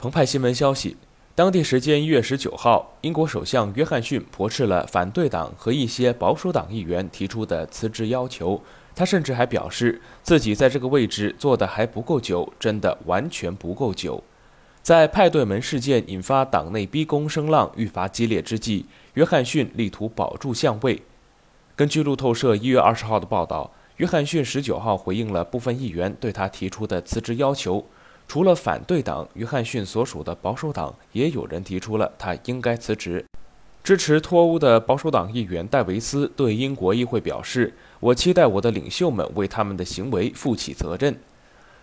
澎湃新闻消息，当地时间一月十九号，英国首相约翰逊驳斥了反对党和一些保守党议员提出的辞职要求。他甚至还表示，自己在这个位置做的还不够久，真的完全不够久。在派对门事件引发党内逼宫声浪愈发激烈之际，约翰逊力图保住相位。根据路透社一月二十号的报道，约翰逊十九号回应了部分议员对他提出的辞职要求。除了反对党，约翰逊所属的保守党也有人提出了他应该辞职。支持脱欧的保守党议员戴维斯对英国议会表示：“我期待我的领袖们为他们的行为负起责任。”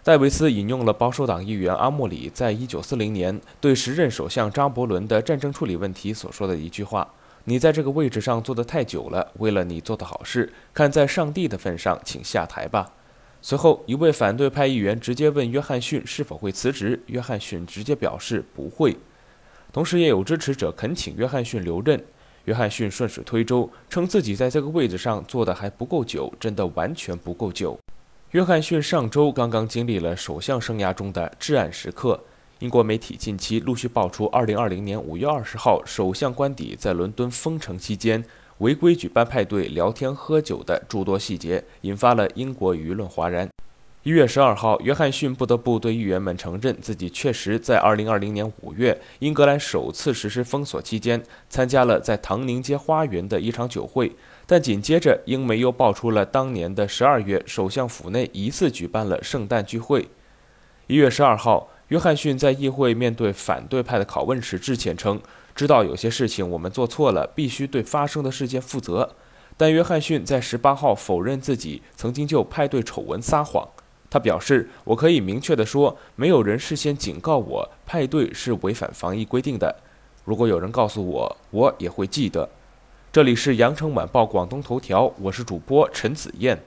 戴维斯引用了保守党议员阿莫里在1940年对时任首相张伯伦的战争处理问题所说的一句话：“你在这个位置上坐得太久了，为了你做的好事，看在上帝的份上，请下台吧。”随后，一位反对派议员直接问约翰逊是否会辞职，约翰逊直接表示不会。同时，也有支持者恳请约翰逊留任，约翰逊顺水推舟，称自己在这个位置上坐的还不够久，真的完全不够久。约翰逊上周刚刚经历了首相生涯中的至暗时刻。英国媒体近期陆续爆出2020年5月20号首相官邸在伦敦封城期间。违规举办派对、聊天、喝酒的诸多细节，引发了英国舆论哗然。一月十二号，约翰逊不得不对议员们承认，自己确实在二零二零年五月英格兰首次实施封锁期间，参加了在唐宁街花园的一场酒会。但紧接着，英媒又爆出了当年的十二月，首相府内疑似举办了圣诞聚会。一月十二号，约翰逊在议会面对反对派的拷问时致歉称。知道有些事情我们做错了，必须对发生的事件负责。但约翰逊在十八号否认自己曾经就派对丑闻撒谎。他表示：“我可以明确地说，没有人事先警告我派对是违反防疫规定的。如果有人告诉我，我也会记得。”这里是羊城晚报广东头条，我是主播陈子燕。